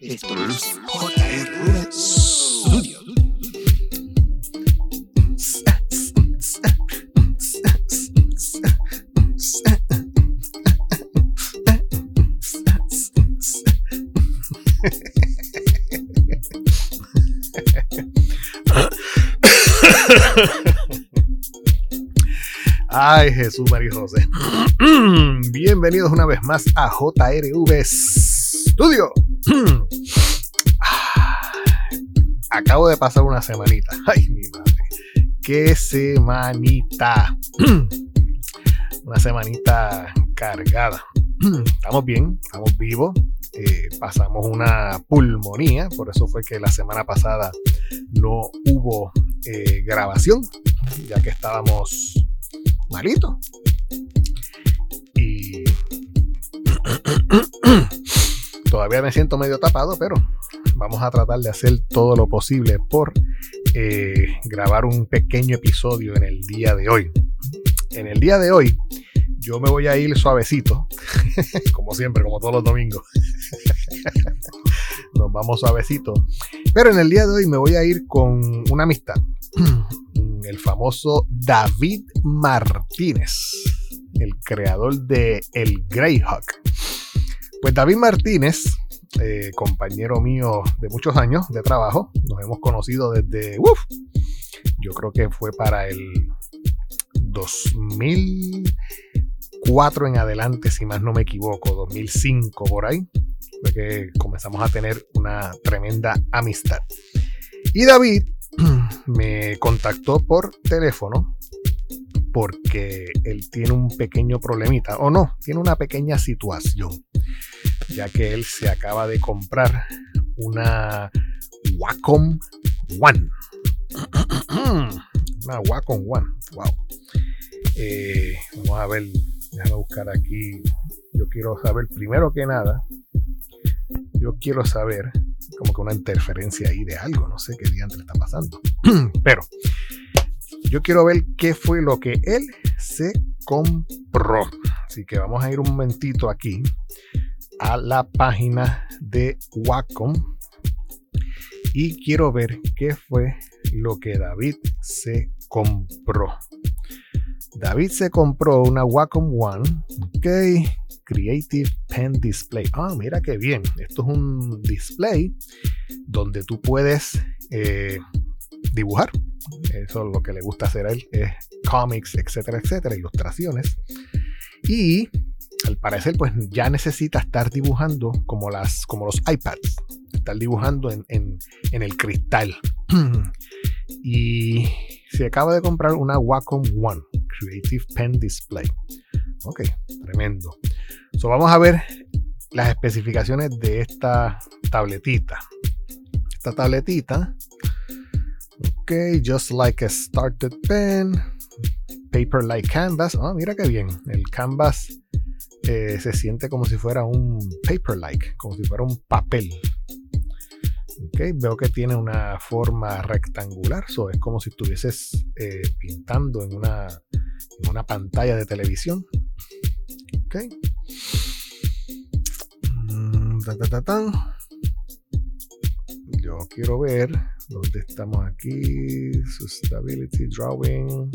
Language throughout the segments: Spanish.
Esto es JR Studio. Ay, Jesús María José. Bienvenidos una vez más a JRV Studio. Acabo de pasar una semanita. Ay, mi madre. Qué semanita. Una semanita cargada. Estamos bien, estamos vivos. Eh, pasamos una pulmonía, por eso fue que la semana pasada no hubo eh, grabación, ya que estábamos malitos. Y todavía me siento medio tapado, pero vamos a tratar de hacer todo lo posible por eh, grabar un pequeño episodio en el día de hoy. En el día de hoy, yo me voy a ir suavecito, como siempre, como todos los domingos. Nos vamos suavecito. Pero en el día de hoy me voy a ir con una amistad. El famoso David Martínez, el creador de El Greyhawk. Pues David Martínez, eh, compañero mío de muchos años de trabajo, nos hemos conocido desde, uf, yo creo que fue para el 2004 en adelante, si más no me equivoco, 2005 por ahí, fue que comenzamos a tener una tremenda amistad. Y David me contactó por teléfono porque él tiene un pequeño problemita, o no, tiene una pequeña situación, ya que él se acaba de comprar una Wacom One. una Wacom One, wow. Eh, vamos a ver, déjame buscar aquí. Yo quiero saber, primero que nada, yo quiero saber como que una interferencia ahí de algo, no sé qué diantre está pasando. Pero yo quiero ver qué fue lo que él se compró. Así que vamos a ir un momentito aquí a la página de Wacom y quiero ver qué fue lo que David se compró. David se compró una Wacom One, ok, Creative Pen Display. Ah, mira qué bien. Esto es un display donde tú puedes eh, dibujar. Eso es lo que le gusta hacer a él, es cómics, etcétera, etcétera, ilustraciones. Y al parecer, pues ya necesita estar dibujando como, las, como los iPads, estar dibujando en, en, en el cristal. y se acaba de comprar una Wacom One Creative Pen Display. Ok, tremendo. So, vamos a ver las especificaciones de esta tabletita. Esta tabletita. Ok, just like a started pen. Paper like canvas. Ah, mira qué bien. El canvas eh, se siente como si fuera un paper like, como si fuera un papel. Okay, veo que tiene una forma rectangular, so es como si estuvieses eh, pintando en una, en una pantalla de televisión. Okay. Mm. Yo quiero ver dónde estamos aquí. Stability Drawing.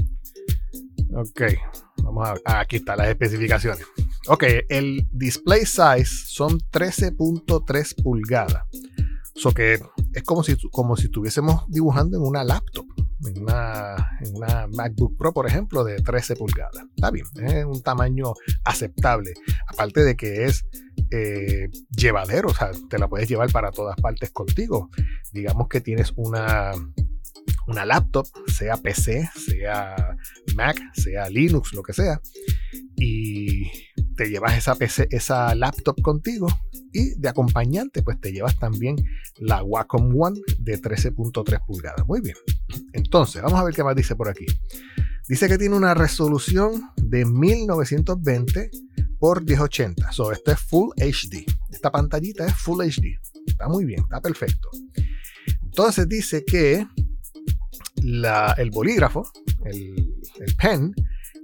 Ok, vamos a ver. Ah, aquí están las especificaciones. Ok, el display size son 13.3 pulgadas. So que es como si, como si estuviésemos dibujando en una laptop, en una, en una MacBook Pro, por ejemplo, de 13 pulgadas. Está bien, es un tamaño aceptable. Aparte de que es eh, llevadero, o sea, te la puedes llevar para todas partes contigo. Digamos que tienes una, una laptop, sea PC, sea Mac, sea Linux, lo que sea, y te llevas esa PC, esa laptop contigo y de acompañante pues te llevas también la Wacom One de 13.3 pulgadas. Muy bien. Entonces, vamos a ver qué más dice por aquí. Dice que tiene una resolución de 1920 por 1080. So, esto es Full HD. Esta pantallita es Full HD. Está muy bien, está perfecto. Entonces dice que el bolígrafo, el, el pen,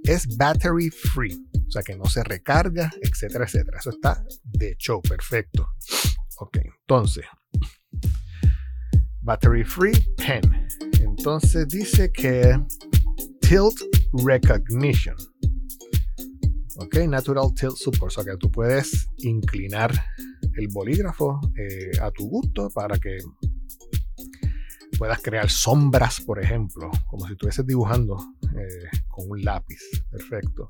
es battery free. O sea que no se recarga, etcétera, etcétera. Eso está de show, perfecto. Ok, entonces, battery free pen. Entonces dice que tilt recognition. Ok, natural tilt support. O sea que tú puedes inclinar el bolígrafo eh, a tu gusto para que puedas crear sombras, por ejemplo, como si estuvieses dibujando eh, con un lápiz. Perfecto.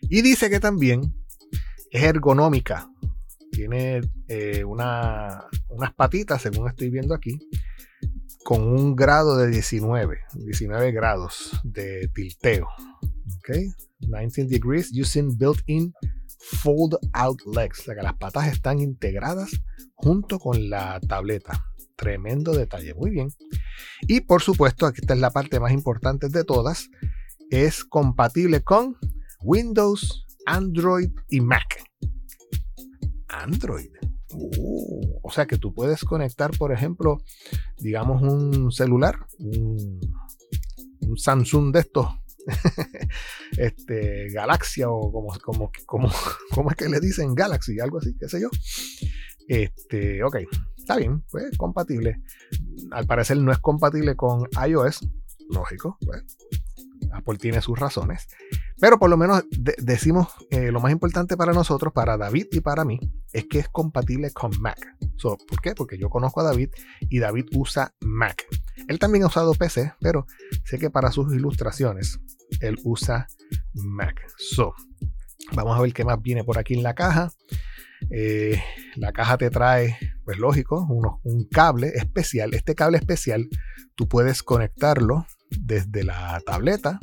Y dice que también es ergonómica. Tiene eh, unas patitas, según estoy viendo aquí, con un grado de 19, 19 grados de tilteo. Ok, 19 degrees using built-in fold out legs. O sea que las patas están integradas junto con la tableta. Tremendo detalle, muy bien. Y por supuesto, aquí está es la parte más importante de todas. Es compatible con Windows, Android y Mac. Android. Uh, o sea que tú puedes conectar, por ejemplo, digamos un celular, un, Samsung de estos, este, Galaxia o como, como, como, es que le dicen Galaxy, algo así, qué sé yo. Este, ok, está bien, pues compatible. Al parecer no es compatible con iOS, lógico, pues Apple tiene sus razones. Pero por lo menos decimos eh, lo más importante para nosotros, para David y para mí, es que es compatible con Mac. ¿Por qué? Porque yo conozco a David y David usa Mac. Él también ha usado PC, pero sé que para sus ilustraciones él usa Mac. So, vamos a ver qué más viene por aquí en la caja. Eh, la caja te trae, pues lógico, un cable especial. Este cable especial tú puedes conectarlo desde la tableta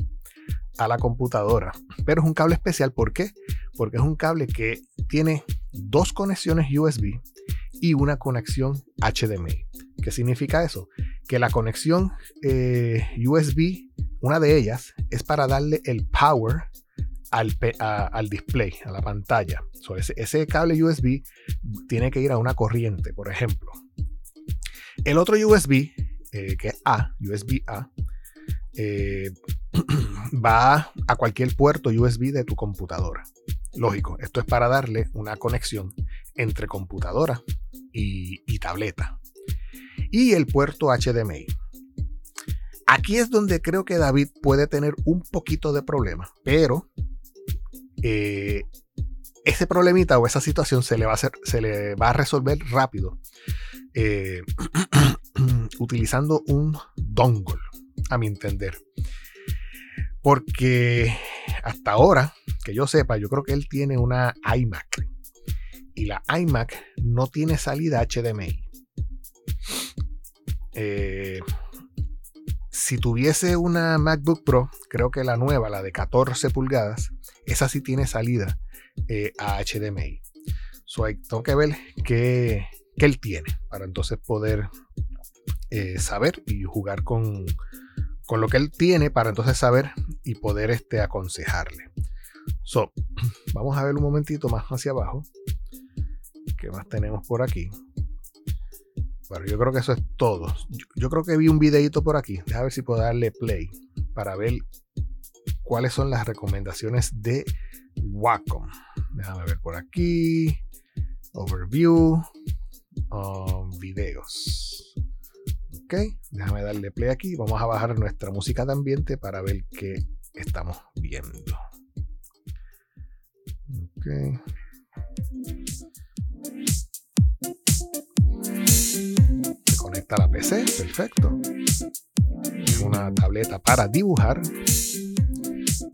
a la computadora. Pero es un cable especial, ¿por qué? Porque es un cable que tiene dos conexiones USB y una conexión HDMI. ¿Qué significa eso? Que la conexión eh, USB, una de ellas, es para darle el power al, display, a la pantalla. ese, cable USB tiene que ir a una corriente, por ejemplo. El otro USB, eh, que es A, USB A, eh, va a cualquier puerto USB de tu computadora. Lógico, esto es para darle una conexión entre computadora y, tableta. Y el puerto HDMI. Aquí es donde creo que David puede tener un poquito de problema, pero eh, ese problemita o esa situación se le va a, resolver rápido eh, utilizando un dongle a mi entender. Porque hasta ahora, que yo sepa, yo creo que él tiene una iMac. Y la iMac no tiene salida HDMI. Eh, si tuviese una MacBook Pro, creo que la nueva, la de 14 pulgadas, esa sí tiene salida eh, a HDMI. So, tengo que ver qué, él tiene para entonces poder eh, saber y jugar con, con lo que él tiene para entonces saber y poder este, aconsejarle. So, vamos a ver un momentito más hacia abajo. ¿Qué más tenemos por aquí? Bueno, yo creo que eso es todo. Yo, creo que vi un videito por aquí. Déjame ver si puedo darle play para ver cuáles son las recomendaciones de Wacom. Déjame ver por aquí. Overview. Um, videos. Ok, déjame darle play aquí. Vamos a bajar nuestra música de ambiente para ver qué estamos viendo. Ok. Se conecta la PC, perfecto. Es una tableta para dibujar.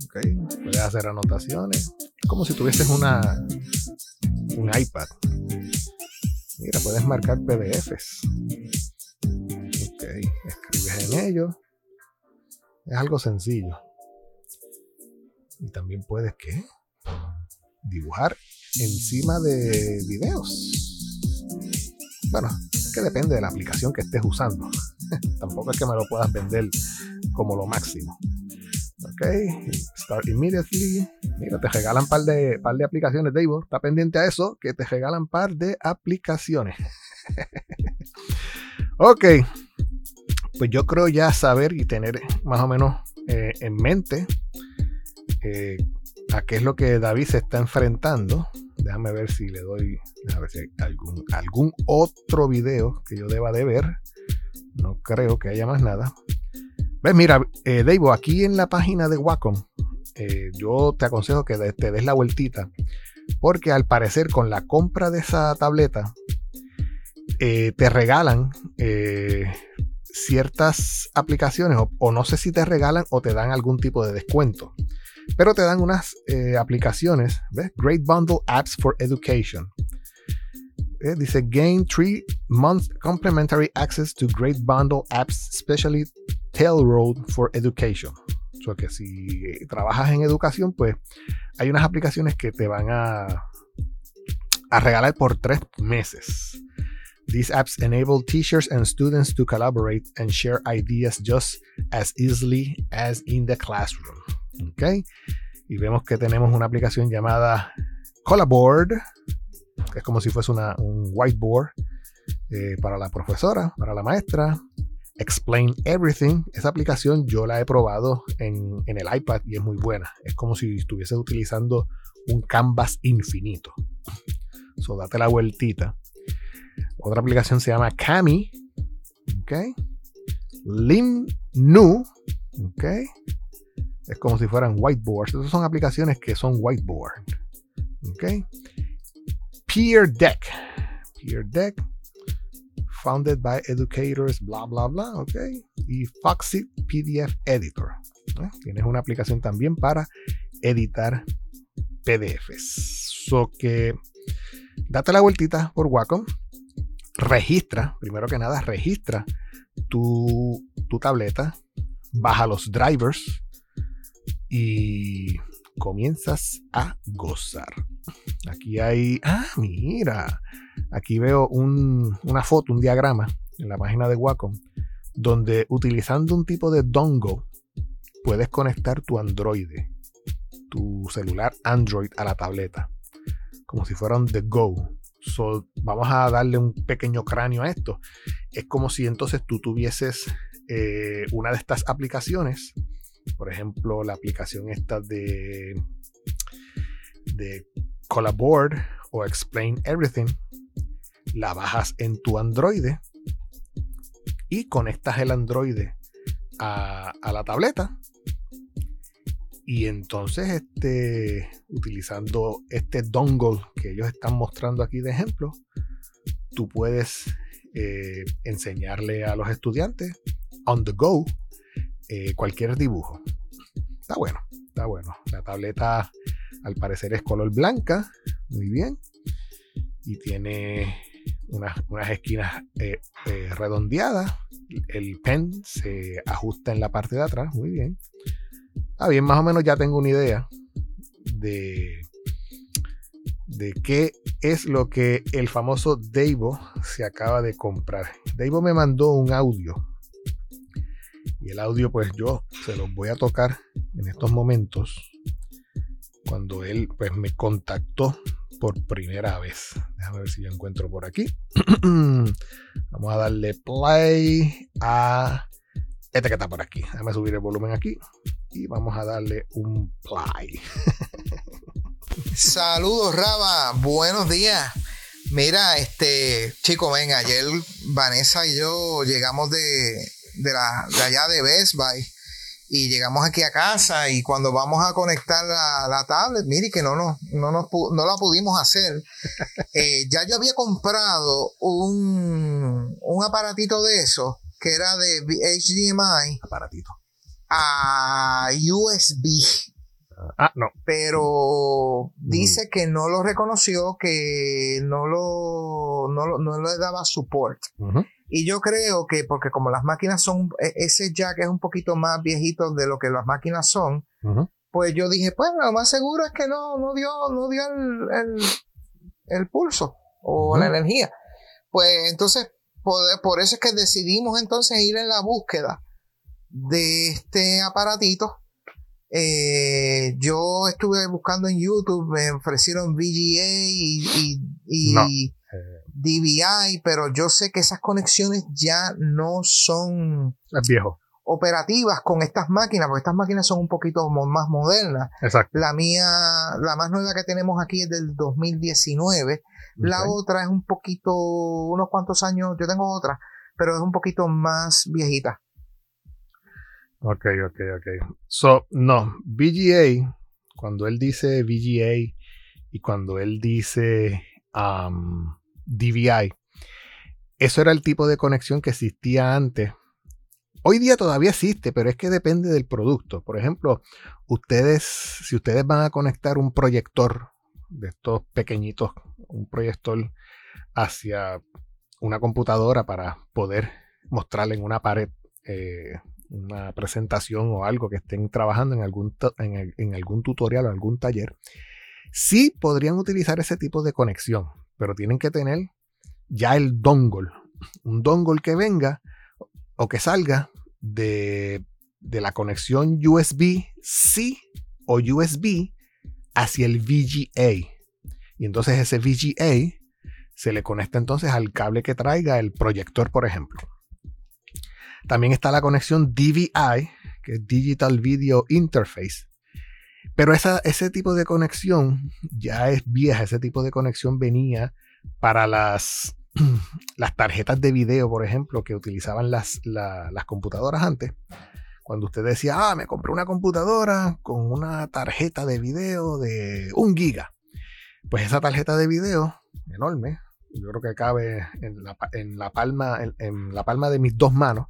Ok, puedes hacer anotaciones. Como si tuvieses una un iPad. Mira, puedes marcar PDFs en ello. Es algo sencillo. Y también puedes, ¿qué? Dibujar encima de videos. Bueno, es que depende de la aplicación que estés usando. Tampoco es que me lo puedas vender como lo máximo. Ok, start immediately. Mira, te regalan par de, par de aplicaciones, Dave. Está pendiente a eso, que te regalan par de aplicaciones. ok, pues yo creo ya saber y tener más o menos eh, en mente eh, a qué es lo que David se está enfrentando. Déjame ver si le doy, algún, algún otro video que yo deba de ver. No creo que haya más nada. Ves, mira, eh, Dave, aquí en la página de Wacom, eh, yo te aconsejo que te des la vueltita. Porque al parecer con la compra de esa tableta, te regalan ciertas aplicaciones, o, no sé si te regalan o te dan algún tipo de descuento. Pero te dan unas eh, aplicaciones, ¿ves? Great Bundle Apps for Education. Eh, dice Gain 3 months complimentary access to Great Bundle Apps, especially Tailroad for Education. O sea que si trabajas en educación, pues hay unas aplicaciones que te van a, a regalar por tres meses. These apps enable teachers and students to collaborate and share ideas just as easily as in the classroom. ¿Ok? Y vemos que tenemos una aplicación llamada Collaboard, que es como si fuese una, un whiteboard eh, para la profesora, para la maestra. Explain Everything. Esa aplicación yo la he probado en, en el iPad y es muy buena. Es como si estuvieses utilizando un canvas infinito. So, date la vueltita. Otra aplicación se llama Kami. Ok. Lim Nu. Ok. Es como si fueran whiteboards. Esas son aplicaciones que son whiteboard. Ok. Peer Deck. Peer Deck. Founded by educators, bla, bla, bla. Ok. Y Foxy PDF Editor. ¿eh? Tienes una aplicación también para editar PDFs. So que date la vueltita por Wacom. Registra, primero que nada, registra tu, tu tableta. Baja los drivers y comienzas a gozar. Aquí hay, ah, mira, aquí veo un, una foto, un diagrama en la página de Wacom, donde utilizando un tipo de dongle puedes conectar tu Android, tu celular Android a la tableta, como si fueran de Go. So, vamos a darle un pequeño cráneo a esto. Es como si entonces tú tuvieses eh, una de estas aplicaciones por ejemplo, la aplicación esta de, de Collaboard o Explain Everything. La bajas en tu Android y conectas el Android a, a la tableta. Y entonces, este, utilizando este dongle que ellos están mostrando aquí de ejemplo, tú puedes eh, enseñarle a los estudiantes on the go eh, cualquier dibujo. Está bueno, está bueno. La tableta al parecer es color blanca, muy bien. Y tiene unas, unas esquinas eh, redondeadas. El pen se ajusta en la parte de atrás, muy bien. Bien, más o menos ya tengo una idea de, de qué es lo que el famoso Davo se acaba de comprar. Davo me mandó un audio y el audio, pues yo se los voy a tocar en estos momentos. Cuando él pues me contactó por primera vez. Déjame ver si yo encuentro por aquí. Vamos a darle play a este que está por aquí. Déjame subir el volumen aquí. Y vamos a darle un play. Saludos, Raba. Buenos días. Mira, este chico, venga, ayer Vanessa y yo llegamos de, de, la, de allá de Best Buy y llegamos aquí a casa y cuando vamos a conectar la, la tablet, mire que no, no, no, nos, no la pudimos hacer. Eh, ya yo había comprado un, un aparatito de eso que era de HDMI. Aparatito. A USB. Ah, no. Pero dice que no lo reconoció, que no lo, no, no le daba support. Uh -huh. Y yo creo que porque como las máquinas son, ese jack es un poquito más viejito de lo que las máquinas son, Uh -huh. pues yo dije, pues lo más seguro es que no, no dio, no dio el, el, el pulso o la energía. Pues entonces, por, por eso es que decidimos entonces ir en la búsqueda de este aparatito. Eh, yo estuve buscando en YouTube, me ofrecieron VGA y, y, y No. DVI, pero yo sé que esas conexiones ya no son Es viejo. operativas con estas máquinas, porque estas máquinas son un poquito más modernas. Exacto. La mía la, más nueva que tenemos aquí es del 2019. La otra es un poquito, unos cuantos años, yo tengo otra, pero es un poquito más viejita. Ok, ok, ok. So, no, VGA, cuando él dice VGA y cuando él dice um, DVI, eso era el tipo de conexión que existía antes. Hoy día todavía existe, pero es que depende del producto. Por ejemplo, ustedes, si ustedes van a conectar un proyector de estos pequeñitos, un proyector hacia una computadora para poder mostrarle en una pared eh, una presentación o algo que estén trabajando en algún, en algún tutorial o algún taller, sí podrían utilizar ese tipo de conexión, pero tienen que tener ya el dongle, un dongle que venga o que salga de, de la conexión USB-C o USB hacia el VGA. Y entonces ese VGA se le conecta entonces al cable que traiga el proyector, por ejemplo. También está la conexión DVI, que es Digital Video Interface. Pero esa, ese tipo de conexión ya es vieja. Ese tipo de conexión venía para las, las tarjetas de video, por ejemplo, que utilizaban las, la- las computadoras antes. Cuando usted decía, ah, me compré una computadora con una tarjeta de video de un giga. Pues esa tarjeta de video, enorme, yo creo que cabe en la, en la palma, en la palma de mis dos manos.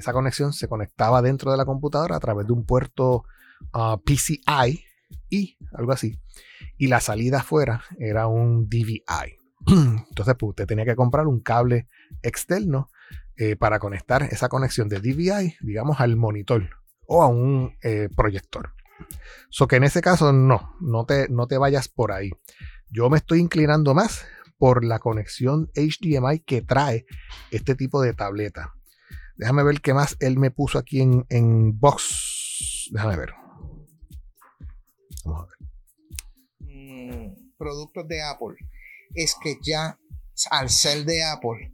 Esa conexión se conectaba dentro de la computadora a través de un puerto ah, PCI y algo así. Y la salida afuera era un DVI. Entonces, pues usted tenía que comprar un cable externo eh, para conectar esa conexión de DVI, digamos, al monitor o a un eh, proyector. So que en ese caso no, no te, no te vayas por ahí. Yo me estoy inclinando más por la conexión HDMI que trae este tipo de tableta. Déjame ver qué más él me puso aquí en, en box. Déjame ver. Vamos a ver. mm, productos de Apple es que ya al ser de Apple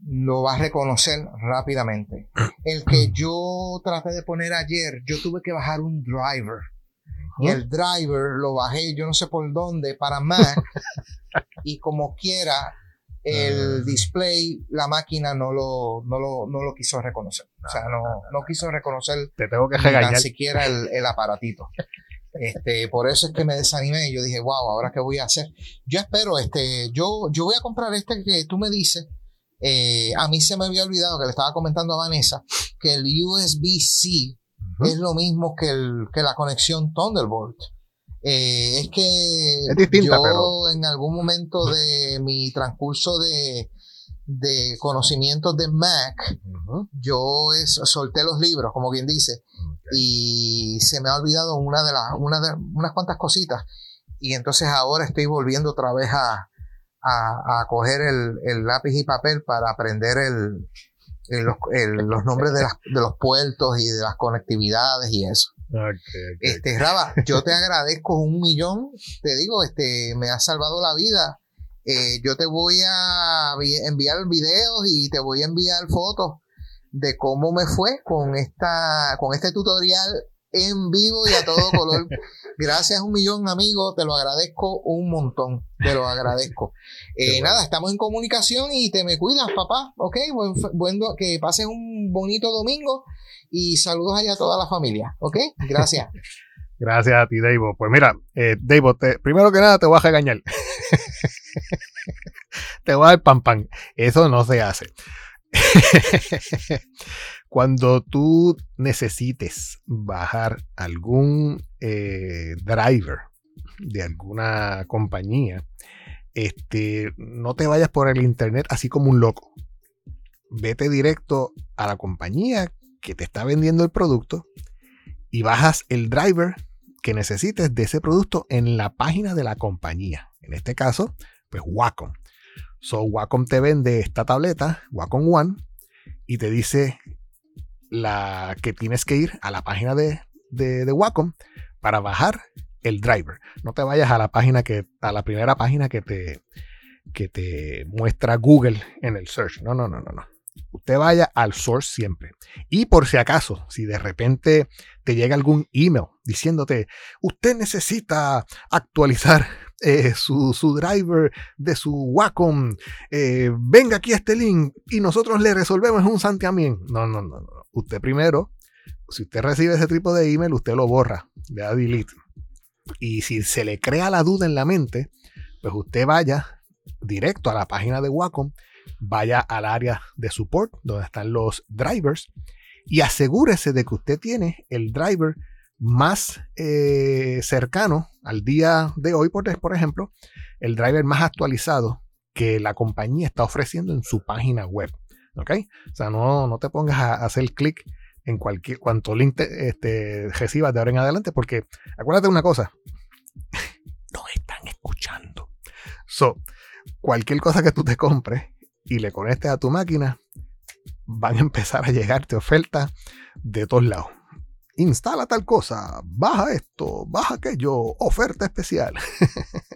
lo va a reconocer rápidamente. El que yo traté de poner ayer, yo tuve que bajar un driver. Y el driver lo bajé, yo no sé por dónde, para Mac. y como quiera, el display, la máquina no lo, no lo, no lo quiso reconocer. O sea, no, no quiso reconocer Te tengo que ni tan siquiera el, el aparatito. Este, por eso es que me desanimé y yo dije, wow, ahora qué voy a hacer. Yo espero, este, yo, yo voy a comprar este que tú me dices. Eh, a mí se me había olvidado que le estaba comentando a Vanessa que el USB-C es lo mismo que, el, que la conexión Thunderbolt. Eh, es que Es distinta, yo pero- en algún momento de mi transcurso de, de conocimientos de Mac, yo es- solté los libros, como quien dice, y se me ha olvidado una de las, una de, unas cuantas cositas. Y entonces ahora estoy volviendo otra vez a, a, a coger el, el lápiz y papel para aprender el, el- los, los nombres de, las- de los puertos y de las conectividades y eso. Este, Raba, yo te agradezco un millón. Te digo, este, me has salvado la vida. Eh, yo te voy a vi- enviar videos y te voy a enviar fotos de cómo me fue con esta, con este tutorial en vivo y a todo color. Gracias un millón, amigo. Te lo agradezco un montón. Te lo agradezco. Eh, bueno. Nada, estamos en comunicación y te me cuidas, papá. Ok, buen, buen que pases un bonito domingo y saludos allá a toda la familia. Ok, gracias. Gracias a ti, Davo. Pues mira, eh, Davo, te- primero que nada te voy a regañar. te voy a dar pan pan. Eso no se hace. Cuando tú necesites bajar algún eh, driver de alguna compañía, este, no te vayas por el internet así como un loco. Vete directo a la compañía que te está vendiendo el producto y bajas el driver que necesites de ese producto en la página de la compañía. En este caso, pues Wacom. So Wacom te vende esta tableta, Wacom One, y te dice la que tienes que ir a la página de, de, Wacom para bajar el driver. No te vayas a la página que, a la primera página que te, que te muestra Google en el search. No, no, no, no, no. Usted vaya al source siempre. Y por si acaso, si de repente te llega algún email diciéndote, usted necesita actualizar eh, su, driver de su Wacom, eh, venga aquí a este link y nosotros le resolvemos un santiamén. No, no, no, no. Usted primero, si usted recibe ese tipo de email, usted lo borra, le da delete. Y si se le crea la duda en la mente, pues usted vaya directo a la página de Wacom, vaya al área de support donde están los drivers y asegúrese de que usted tiene el driver más eh, cercano al día de hoy, por, por ejemplo, el driver más actualizado que la compañía está ofreciendo en su página web. ¿Ok? O sea, no, no te pongas a hacer clic en cualquier cuanto link este, recibas de ahora en adelante, porque acuérdate una cosa, no están escuchando. So, cualquier cosa que tú te compres y le conectes a tu máquina, van a empezar a llegarte ofertas de todos lados. Instala tal cosa, baja esto, baja aquello, oferta especial.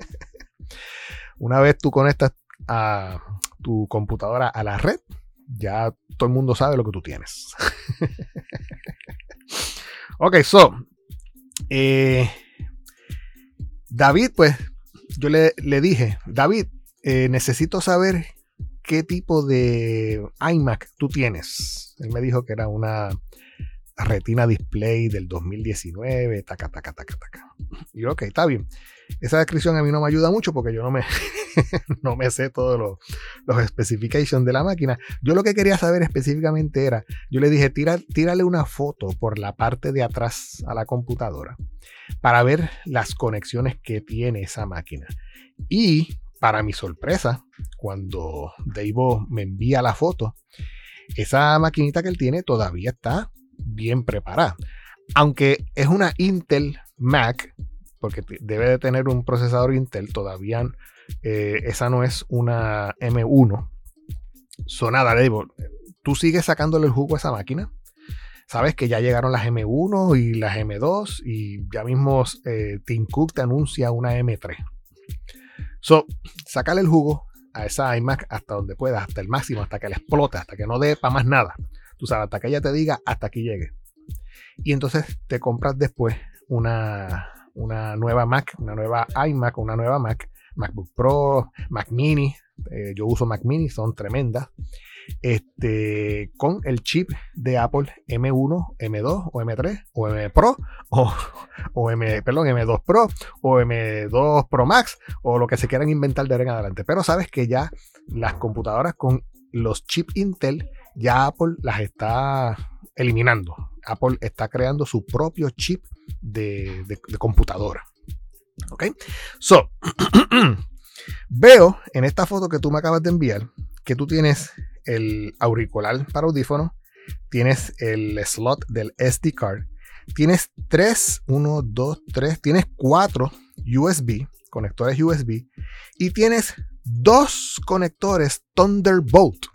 Una vez tú conectas a tu computadora a la red, ya todo el mundo sabe lo que tú tienes. ok, so. Eh, David, pues, yo le, dije, David, eh, necesito saber qué tipo de iMac tú tienes. Él me dijo que era una Retina Display del 2019, taca, taca, taca, taca. Y ok, está bien. Esa descripción a mí no me ayuda mucho porque yo no me, no me sé todos los, los specifications de la máquina. Yo lo que quería saber específicamente era, yo le dije, Tira, tírale una foto por la parte de atrás a la computadora para ver las conexiones que tiene esa máquina. Y para mi sorpresa, cuando Dave me envía la foto, esa maquinita que él tiene todavía está bien preparada. Aunque es una Intel Mac, porque debe de tener un procesador Intel, todavía eh, esa no es una M1. Sonada, Dave, tú sigues sacándole el jugo a esa máquina. Sabes que ya llegaron las M1 y las M2 y ya mismo eh, Tim Cook te anuncia una M3. So, sácale el jugo a esa iMac hasta donde puedas, hasta el máximo, hasta que le explote, hasta que no dé para más nada. Tú sabes, hasta que ella te diga hasta aquí llegue. Y entonces te compras después una, una nueva Mac, una nueva iMac, una nueva Mac, MacBook Pro, Mac Mini. Eh, yo uso Mac Mini, son tremendas este, con el chip de Apple M1, M2 o M3 o M Pro o, M, perdón, M2 Pro o M2 Pro Max o lo que se quieran inventar de ahora en adelante. Pero sabes que ya las computadoras con los chips Intel, ya Apple las está eliminando. Apple está creando su propio chip de, de computadora. ¿Ok? So, veo en esta foto que tú me acabas de enviar que tú tienes el auricular para audífono, tienes el slot del SD card, tienes 3, 1, 2, 3, tienes 4 USB, conectores USB, y tienes dos conectores Thunderbolt.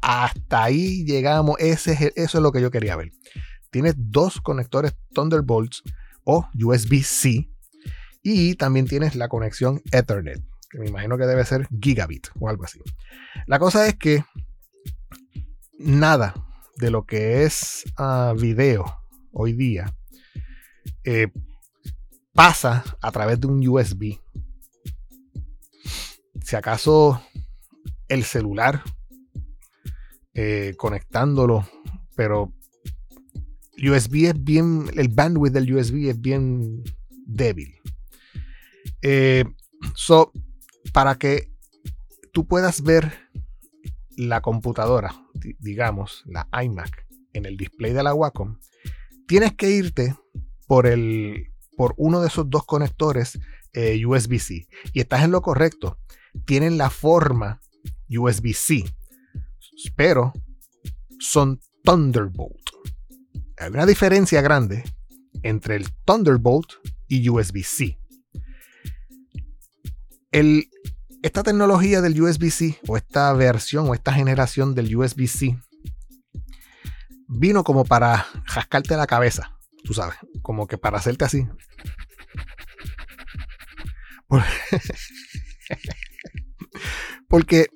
Hasta ahí llegamos, Ese es, eso es lo que yo quería ver. Tienes dos conectores Thunderbolts o USB-C y también tienes la conexión Ethernet, que me imagino que debe ser gigabit o algo así. La cosa es que nada de lo que es uh, video hoy día eh, pasa a través de un USB. Si acaso el celular eh, conectándolo, pero USB es bien, el bandwidth del USB es bien débil. Eh, so, para que tú puedas ver la computadora, digamos, la iMac, en el display de la Wacom, tienes que irte por, el, por uno de esos dos conectores eh, USB-C. Y estás en lo correcto. Tienen la forma USB-C, pero son Thunderbolt. Hay una diferencia grande entre el Thunderbolt y USB-C. El esta tecnología del USB-C o esta versión o esta generación del USB-C vino como para jascarte la cabeza, tú sabes, como que para hacerte así. Porque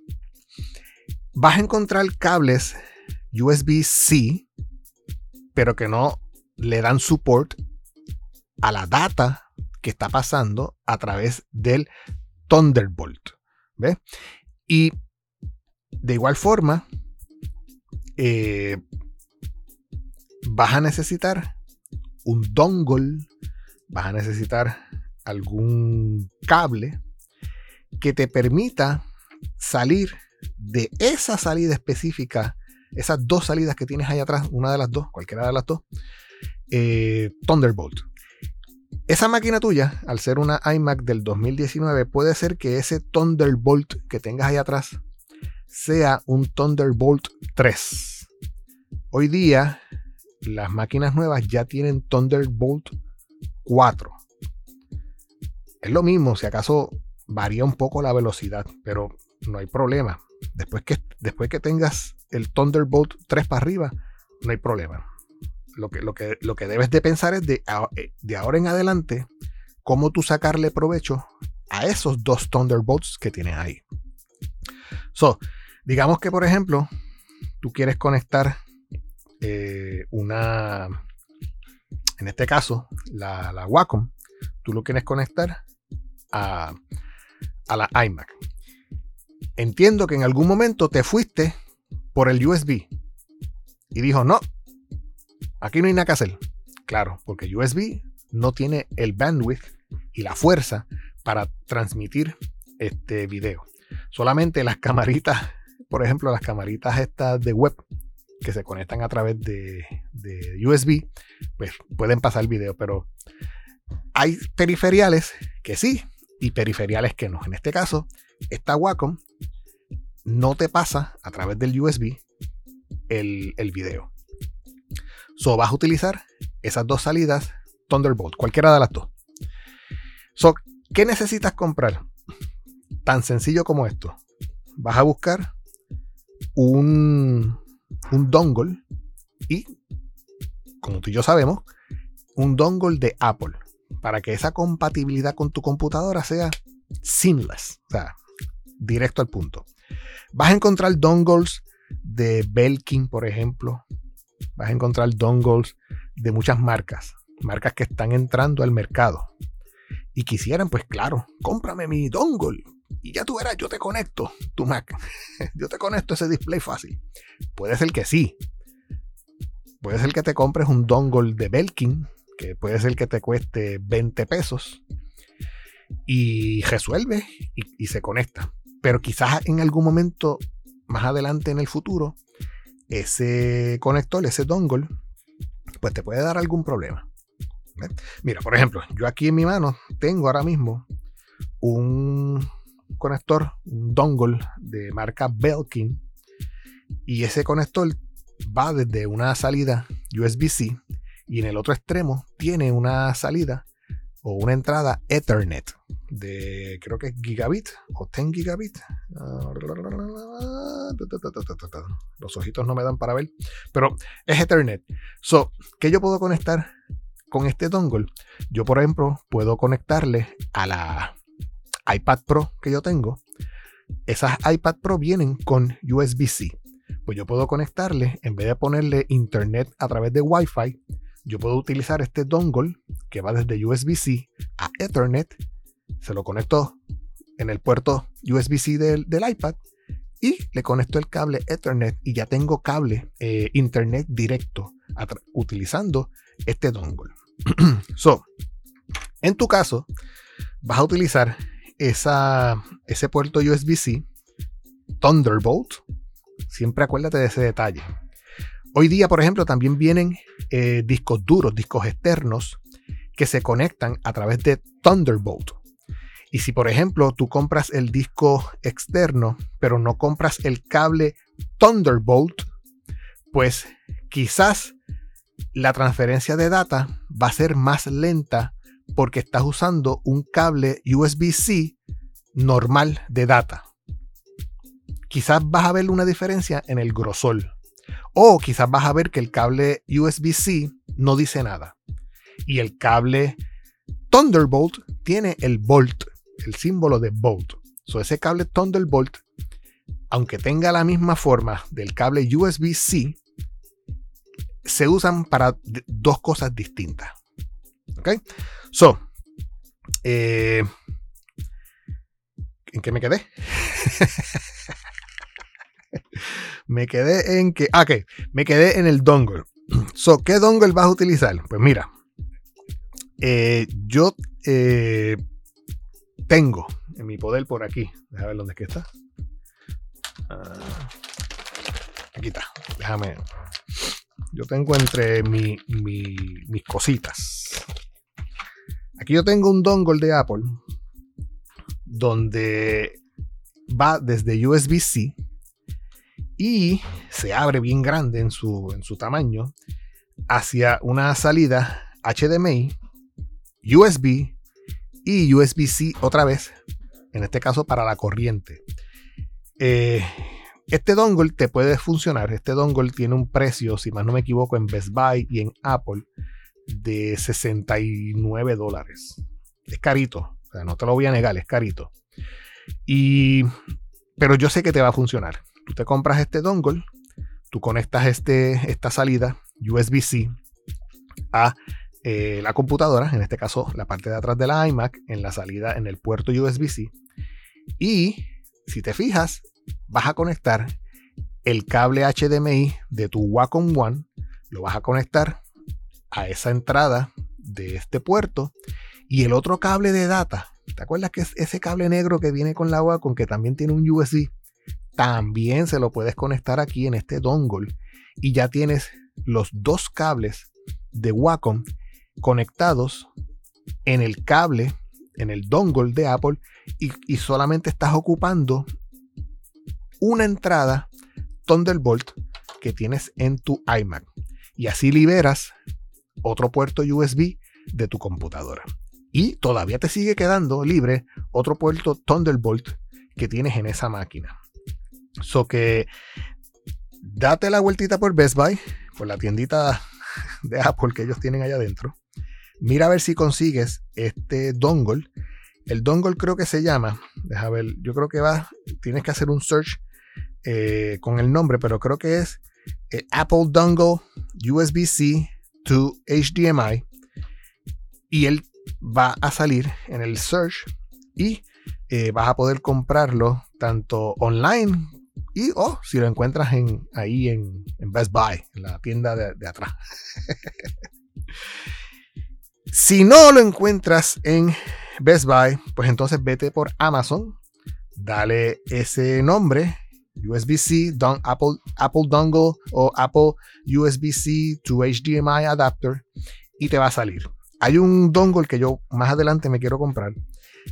vas a encontrar cables USB-C, pero que no le dan support a la data que está pasando a través del Thunderbolt. ¿Ves? Y de igual forma, eh, vas a necesitar un dongle, vas a necesitar algún cable que te permita salir de esa salida específica, esas dos salidas que tienes ahí atrás, una de las dos, cualquiera de las dos, eh, Thunderbolt. Esa máquina tuya, al ser una iMac del 2019, puede ser que ese Thunderbolt que tengas ahí atrás sea un Thunderbolt 3. Hoy día, las máquinas nuevas ya tienen Thunderbolt 4. Es lo mismo, si acaso varía un poco la velocidad, pero no hay problema. Después que, después que tengas el Thunderbolt 3 para arriba, no hay problema. Lo que, lo que, lo que debes de pensar es de, eh, de ahora en adelante, cómo tú sacarle provecho a esos dos Thunderbolts que tienes ahí. So, digamos que, por ejemplo, tú quieres conectar eh, una, en este caso, la, la Wacom, tú lo quieres conectar a, a la iMac. Entiendo que en algún momento te fuiste por el USB y dijo, no, aquí no hay nada que hacer. Claro, porque USB no tiene el bandwidth y la fuerza para transmitir este video. Solamente las camaritas, por ejemplo, las camaritas estas de web que se conectan a través de, USB, pues pueden pasar video, pero hay periferiales que sí y periferiales que no. En este caso, esta Wacom no te pasa a través del USB el, el video. So, vas a utilizar esas dos salidas Thunderbolt, cualquiera de las dos. ¿qué necesitas comprar? Tan sencillo como esto. Vas a buscar un, un dongle y, como tú y yo sabemos, un dongle de Apple para que esa compatibilidad con tu computadora sea seamless, o sea, directo al punto. Vas a encontrar dongles de Belkin, por ejemplo. Vas a encontrar dongles de muchas marcas, marcas que están entrando al mercado. Y quisieran, pues claro, cómprame mi dongle. Y ya tú verás, yo te conecto tu Mac. yo te conecto ese display fácil. Puede ser que sí. Puede ser que te compres un dongle de Belkin que puede ser que te cueste 20 pesos y resuelve y, se conecta. Pero quizás en algún momento más adelante en el futuro, ese conector, ese dongle, pues te puede dar algún problema. Mira, por ejemplo, yo aquí en mi mano tengo ahora mismo un conector, un dongle de marca Belkin, y ese conector va desde una salida USB-C y en el otro extremo tiene una salida o una entrada Ethernet de creo que es gigabit o 10 gigabit. Los ojitos no me dan para ver, pero es Ethernet. So, ¿qué yo puedo conectar con este dongle? Yo, por ejemplo, puedo conectarle a la iPad Pro que yo tengo. Esas iPad Pro vienen con USB-C. Pues yo puedo conectarle, en vez de ponerle internet a través de Wi-Fi, yo puedo utilizar este dongle que va desde USB-C a Ethernet, se lo conecto en el puerto USB-C del, iPad y le conecto el cable Ethernet y ya tengo cable eh, Internet directo utilizando este dongle. so, en tu caso, vas a utilizar ese puerto USB-C Thunderbolt. Siempre acuérdate de ese detalle. Hoy día, por ejemplo, también vienen eh, discos duros, discos externos, que se conectan a través de Thunderbolt. Y si, por ejemplo, tú compras el disco externo, pero no compras el cable Thunderbolt, pues quizás la transferencia de data va a ser más lenta porque estás usando un cable USB-C normal de data. Quizás vas a ver una diferencia en el grosor. O quizás vas a ver que el cable USB-C no dice nada. Y el cable Thunderbolt tiene el volt, el símbolo de volt. So ese cable Thunderbolt aunque tenga la misma forma del cable USB-C, se usan para dos cosas distintas. ¿Ok? So, eh, ¿en qué me quedé? me quedé en que. Ah, ok, me quedé en el dongle. So, ¿qué dongle vas a utilizar? Pues mira, eh, yo eh, tengo en mi poder por aquí. Déjame ver dónde es que está. Ah, aquí está. Déjame. Yo tengo entre mis cositas. Aquí yo tengo un dongle de Apple donde va desde USB-C y se abre bien grande en su, en su tamaño hacia una salida HDMI, USB y USB-C otra vez, en este caso para la corriente. Eh, este dongle te puede funcionar. Este dongle tiene un precio, si más no me equivoco, en Best Buy y en Apple de 69 dólares. Es carito, no te lo voy a negar, es carito. Y, pero yo sé que te va a funcionar. Tú te compras este dongle, tú conectas este, esta salida USB-C a eh, la computadora, en este caso la parte de atrás de la iMac, en la salida en el puerto USB-C. Y si te fijas, vas a conectar el cable HDMI de tu Wacom One, lo vas a conectar a esa entrada de este puerto y el otro cable de data. ¿Te acuerdas que es ese cable negro que viene con la Wacom que también tiene un USB? También se lo puedes conectar aquí en este dongle y ya tienes los dos cables de Wacom conectados en el cable, en el dongle de Apple y, solamente estás ocupando una entrada Thunderbolt que tienes en tu iMac y así liberas otro puerto USB de tu computadora. Y todavía te sigue quedando libre otro puerto Thunderbolt que tienes en esa máquina. So que date la vueltita por Best Buy, por la tiendita de Apple que ellos tienen allá adentro. Mira a ver si consigues este dongle. El dongle creo que se llama, deja ver, yo creo que va, tienes que hacer un search eh, con el nombre, pero creo que es eh, Apple Dongle USB-C to HDMI. Y él va a salir en el search y eh, vas a poder comprarlo tanto online y o si lo encuentras en, ahí en, Best Buy, en la tienda de atrás. si no lo encuentras en Best Buy, pues entonces vete por Amazon, dale ese nombre USB-C, Apple, Apple Dongle o Apple USB-C to HDMI adapter y te va a salir. Hay un dongle que yo más adelante me quiero comprar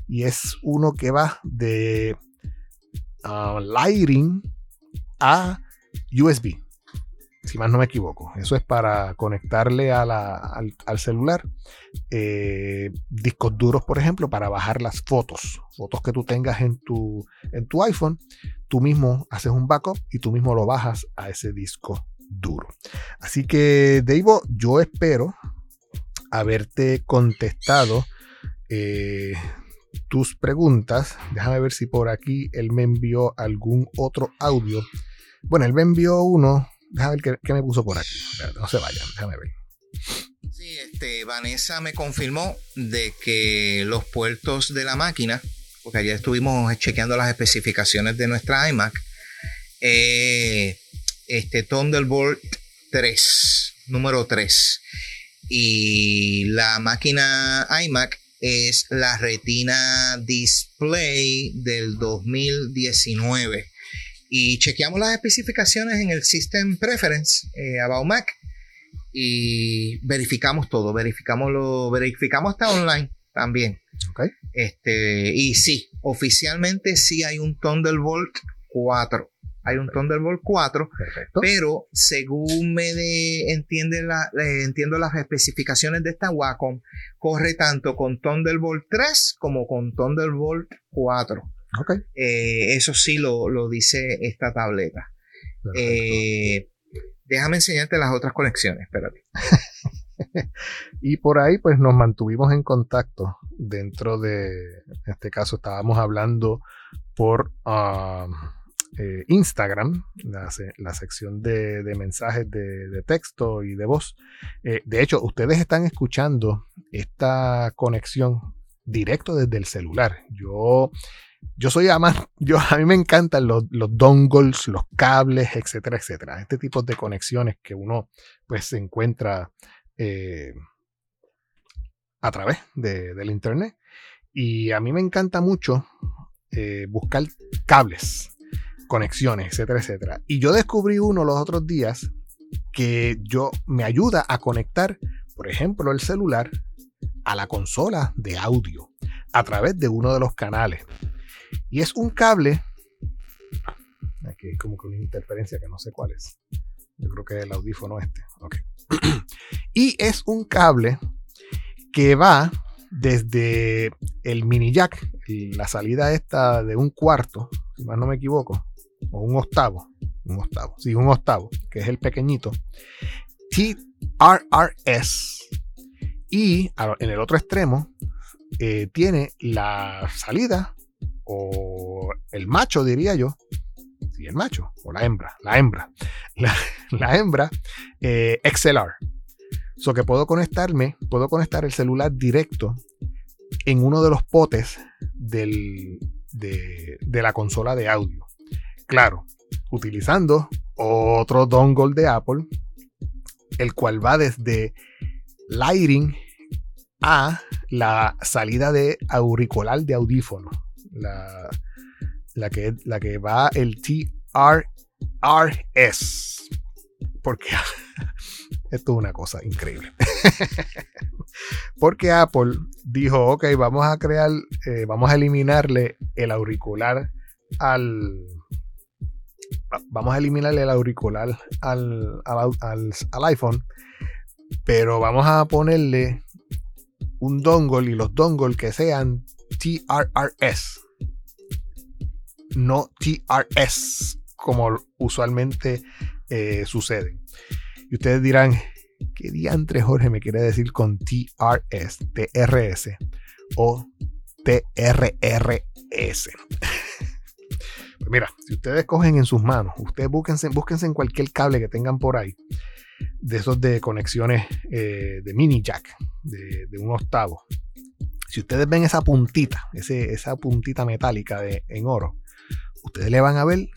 y es uno que va de uh, Lighting a USB si más no me equivoco. Eso es para conectarle al, celular eh, discos duros, por ejemplo, para bajar las fotos. Fotos que tú tengas en tu, en tu iPhone, tú mismo haces un backup y tú mismo lo bajas a ese disco duro. Así que, Dave, yo espero haberte contestado eh, tus preguntas. Déjame ver si por aquí él me envió algún otro audio. Bueno, él me envió uno Déjame ver qué, me puso por aquí. No se vayan, déjame ver. Sí, este, Vanessa me confirmó de que los puertos de la máquina, porque ayer estuvimos chequeando las especificaciones de nuestra iMac, eh, este Thunderbolt 3, número 3. Y la máquina iMac es la Retina Display del 2019 y chequeamos las especificaciones en el System Preference eh, About Mac y verificamos todo, verificamos lo, verificamos hasta online también. Okay. Este, y sí, oficialmente sí hay un Thunderbolt 4. Hay un Thunderbolt 4, pero según me entiende la, entiendo las especificaciones de esta Wacom, corre tanto con Thunderbolt 3 como con Thunderbolt 4. Eh, eso sí lo, dice esta tableta. Eh, déjame enseñarte las otras conexiones, espérate. y por ahí pues nos mantuvimos en contacto dentro de, en este caso estábamos hablando por, um, eh, Instagram, la, la sección de, de mensajes de, de, texto y de voz. Eh, de hecho, ustedes están escuchando esta conexión directo desde el celular. Yo, yo soy además, yo, a mí me encantan los, dongles, los cables, etcétera, etcétera. Este tipo de conexiones que uno pues se encuentra eh, a través de, del internet. Y a mí me encanta mucho eh, buscar cables, conexiones, etcétera, etcétera. Y yo descubrí uno los otros días que yo me ayuda a conectar, por ejemplo, el celular a la consola de audio a través de uno de los canales. Y es un cable. Aquí hay como que una interferencia que no sé cuál es. Yo creo que es el audífono este. Y es un cable que va desde el mini jack, la salida esta de un cuarto, si más no me equivoco, o un octavo, un octavo, sí, un octavo, que es el pequeñito, TRRS. Y en el otro extremo eh, tiene la salida, o el macho, diría yo, sí, el macho, o la hembra, la hembra, la, hembra eh, XLR. So que puedo conectarme, puedo conectar el celular directo en uno de los potes del, de, de la consola de audio. Claro, utilizando otro dongle de Apple, el cual va desde Lighting a la salida de auricular de audífono. La, la, que, la que va el TRRS. Porque esto es una cosa increíble. Porque Apple dijo, ok, vamos a crear, eh, vamos a eliminarle el auricular al... Vamos a eliminarle el auricular al, al iPhone, pero vamos a ponerle un dongle y los dongles que sean TRRS, no TRS, como usualmente eh, sucede. Y ustedes dirán, ¿qué diantre Jorge me quiere decir con TRS, TRS o TRRS? pues mira, si ustedes cogen en sus manos, ustedes búsquense, búsquense en cualquier cable que tengan por ahí, de esos de conexiones eh, de mini jack, de, un octavo. Si ustedes ven esa puntita, esa puntita metálica de, en oro, ustedes le van a ver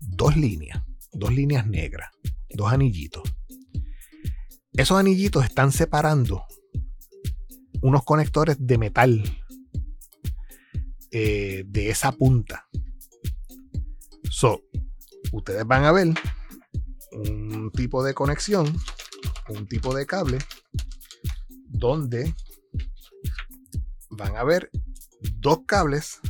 dos líneas, dos líneas negras, dos anillitos. Esos anillitos están separando unos conectores de metal eh, de esa punta. So, ustedes van a ver un tipo de conexión, un tipo de cable, donde van a ver dos cables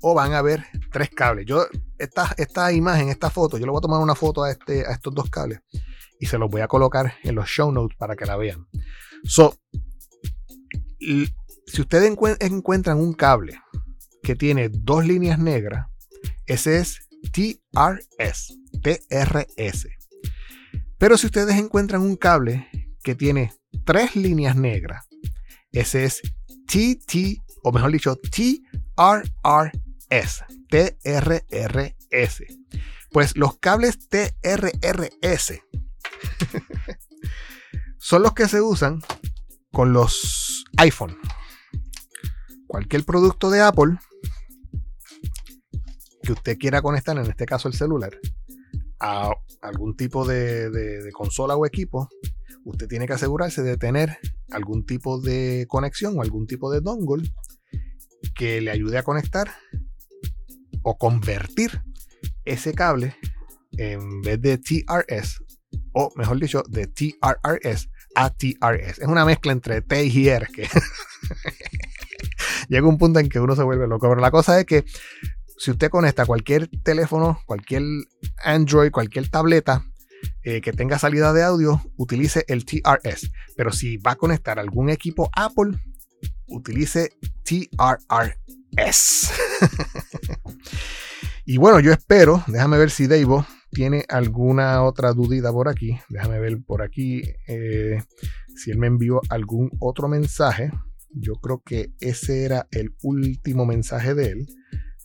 o van a ver tres cables. Yo, esta, esta imagen, esta foto, yo le voy a tomar una foto a, este, a estos dos cables y se los voy a colocar en los show notes para que la vean. So, si ustedes encuentran un cable que tiene dos líneas negras, ese es TRS, TRS. Pero si ustedes encuentran un cable que tiene tres líneas negras, ese es TT, o mejor dicho, TRRS, TRRS. Pues los cables TRRS son los que se usan con los iPhone. Cualquier producto de Apple que usted quiera conectar, en este caso el celular, a algún tipo de, consola o equipo, usted tiene que asegurarse de tener algún tipo de conexión o algún tipo de dongle que le ayude a conectar o convertir ese cable en vez de TRS o mejor dicho, de TRRS a TRS. Es una mezcla entre T y R que llega un punto en que uno se vuelve loco. Pero la cosa es que si usted conecta cualquier teléfono, cualquier Android, cualquier tableta eh, que tenga salida de audio, utilice el TRS. Pero si va a conectar algún equipo Apple, utilice TRRS. y bueno, yo espero, déjame ver si Dave tiene alguna otra dudita por aquí. Déjame ver por aquí eh, si él me envió algún otro mensaje. Yo creo que ese era el último mensaje de él.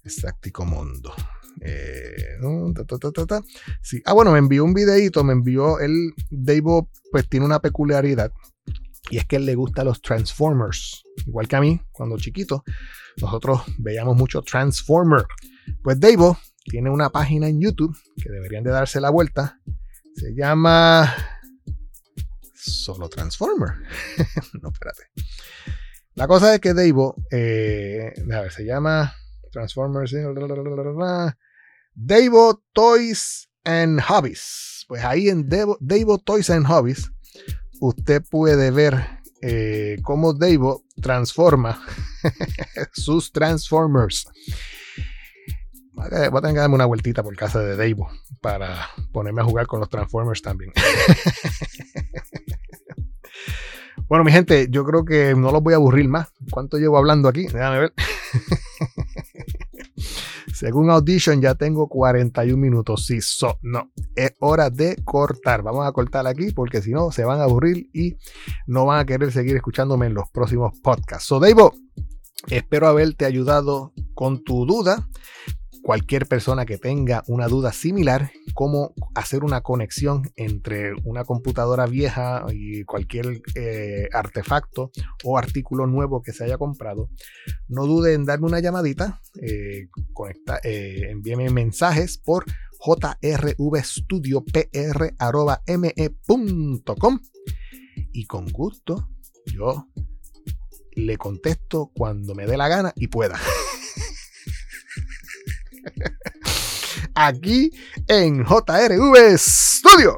Exactico Mundo. Eh. Ah, bueno, me envió un videito, me envió Dave, pues tiene una peculiaridad. Y es que él le gusta los Transformers. Igual que a mí, cuando chiquito, nosotros veíamos mucho Transformer. Pues Dave tiene una página en YouTube que deberían de darse la vuelta. Se llama Solo Transformer. no, espérate. La cosa es que Dave, eh, a ver, se llama Transformers. Dave Toys and Hobbies. Pues ahí en Dave, Toys and Hobbies, usted puede ver eh, cómo Dave transforma sus Transformers. Voy a tener que darme una vueltita por casa de Dave para ponerme a jugar con los Transformers también. bueno, mi gente, yo creo que no los voy a aburrir más. ¿Cuánto llevo hablando aquí? Déjame ver. Según Audition ya tengo 41 minutos. Sí, so, no. Es hora de cortar. Vamos a cortar aquí porque si no se van a aburrir y no van a querer seguir escuchándome en los próximos podcasts. So, Dave, espero haberte ayudado con tu duda cualquier persona que tenga una duda similar, cómo hacer una conexión entre una computadora vieja y cualquier eh, artefacto o artículo nuevo que se haya comprado, no dude en darme una llamadita, eh, eh, envíeme mensajes por jrvstudiopr.me.com y con gusto yo le contesto cuando me dé la gana y pueda. Aquí en JRV Studio.